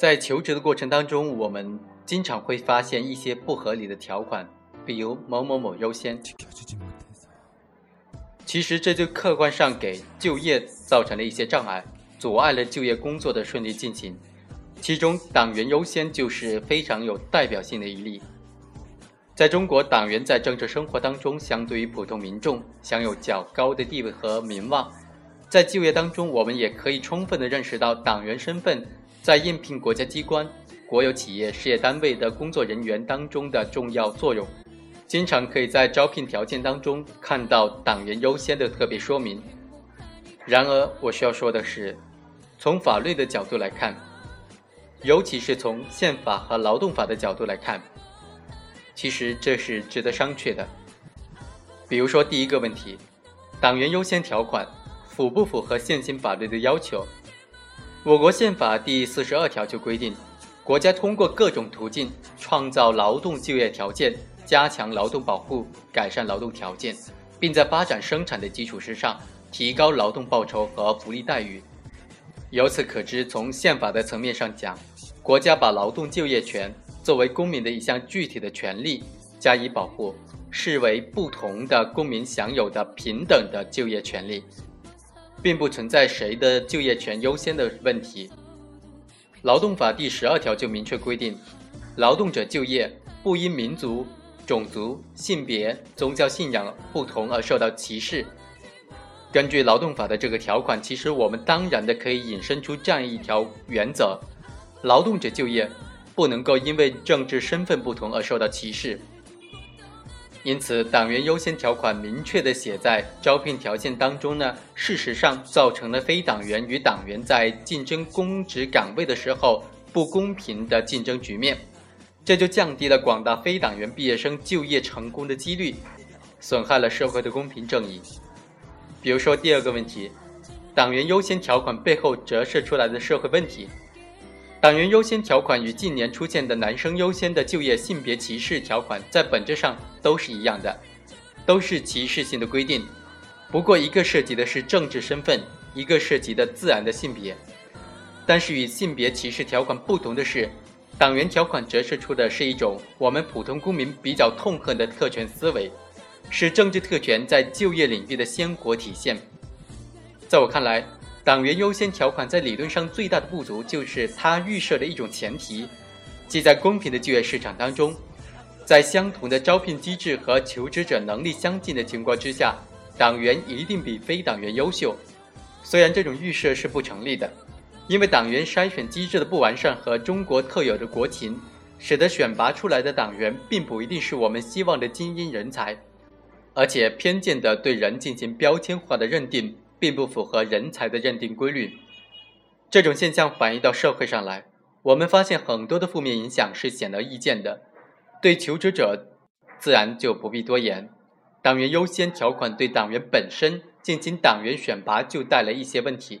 在求职的过程当中，我们经常会发现一些不合理的条款，比如某某某优先。其实这就客观上给就业造成了一些障碍，阻碍了就业工作的顺利进行。其中，党员优先就是非常有代表性的一例。在中国，党员在政治生活当中，相对于普通民众，享有较高的地位和名望。在就业当中，我们也可以充分的认识到党员身份在应聘国家机关、国有企业、事业单位的工作人员当中的重要作用。经常可以在招聘条件当中看到党员优先的特别说明。然而，我需要说的是，从法律的角度来看，尤其是从宪法和劳动法的角度来看，其实这是值得商榷的。比如说，第一个问题，党员优先条款符不符合现行法律的要求？我国宪法第四十二条就规定，国家通过各种途径创造劳动就业条件。加强劳动保护，改善劳动条件，并在发展生产的基础之上提高劳动报酬和福利待遇。由此可知，从宪法的层面上讲，国家把劳动就业权作为公民的一项具体的权利加以保护，视为不同的公民享有的平等的就业权利，并不存在谁的就业权优先的问题。劳动法第十二条就明确规定，劳动者就业不因民族。种族、性别、宗教信仰不同而受到歧视。根据劳动法的这个条款，其实我们当然的可以引申出这样一条原则：劳动者就业不能够因为政治身份不同而受到歧视。因此，党员优先条款明确地写在招聘条件当中呢，事实上造成了非党员与党员在竞争公职岗位的时候不公平的竞争局面。这就降低了广大非党员毕业生就业成功的几率，损害了社会的公平正义。比如说第二个问题，党员优先条款背后折射出来的社会问题。党员优先条款与近年出现的男生优先的就业性别歧视条款在本质上都是一样的，都是歧视性的规定。不过一个涉及的是政治身份，一个涉及的自然的性别。但是与性别歧视条款不同的是。党员条款折射出的是一种我们普通公民比较痛恨的特权思维，是政治特权在就业领域的鲜活体现。在我看来，党员优先条款在理论上最大的不足就是它预设的一种前提，即在公平的就业市场当中，在相同的招聘机制和求职者能力相近的情况之下，党员一定比非党员优秀。虽然这种预设是不成立的。因为党员筛选机制的不完善和中国特有的国情，使得选拔出来的党员并不一定是我们希望的精英人才，而且偏见的对人进行标签化的认定，并不符合人才的认定规律。这种现象反映到社会上来，我们发现很多的负面影响是显而易见的。对求职者，自然就不必多言。党员优先条款对党员本身进行党员选拔就带来一些问题。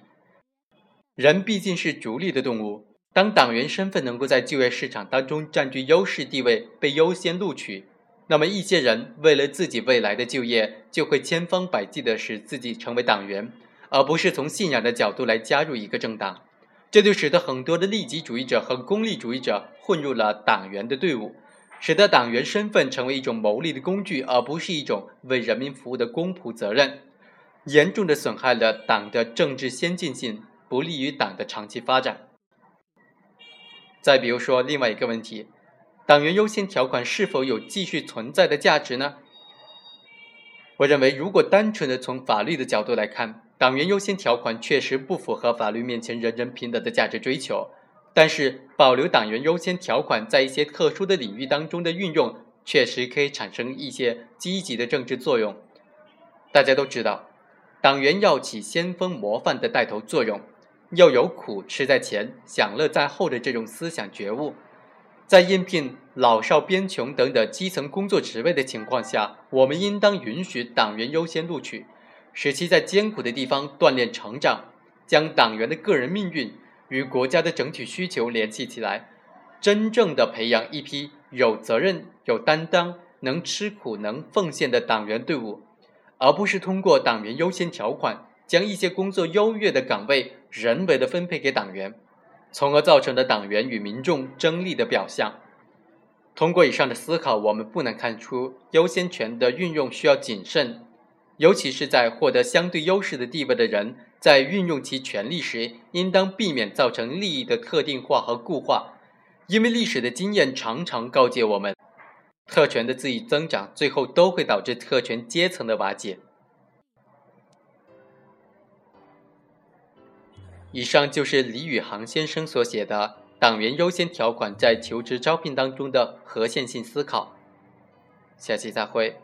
人毕竟是逐利的动物，当党员身份能够在就业市场当中占据优势地位，被优先录取，那么一些人为了自己未来的就业，就会千方百计的使自己成为党员，而不是从信仰的角度来加入一个政党。这就使得很多的利己主义者和功利主义者混入了党员的队伍，使得党员身份成为一种谋利的工具，而不是一种为人民服务的公仆责任，严重的损害了党的政治先进性。不利于党的长期发展。再比如说另外一个问题，党员优先条款是否有继续存在的价值呢？我认为，如果单纯的从法律的角度来看，党员优先条款确实不符合法律面前人人平等的价值追求。但是，保留党员优先条款在一些特殊的领域当中的运用，确实可以产生一些积极的政治作用。大家都知道，党员要起先锋模范的带头作用。要有苦吃在前，享乐在后的这种思想觉悟，在应聘老少边穷等等基层工作职位的情况下，我们应当允许党员优先录取，使其在艰苦的地方锻炼成长，将党员的个人命运与国家的整体需求联系起来，真正的培养一批有责任、有担当、能吃苦、能奉献的党员队伍，而不是通过党员优先条款。将一些工作优越的岗位人为的分配给党员，从而造成的党员与民众争利的表象。通过以上的思考，我们不难看出，优先权的运用需要谨慎，尤其是在获得相对优势的地位的人，在运用其权利时，应当避免造成利益的特定化和固化，因为历史的经验常常告诫我们，特权的恣意增长，最后都会导致特权阶层的瓦解。以上就是李宇航先生所写的“党员优先条款在求职招聘当中的核线性思考”。下期再会。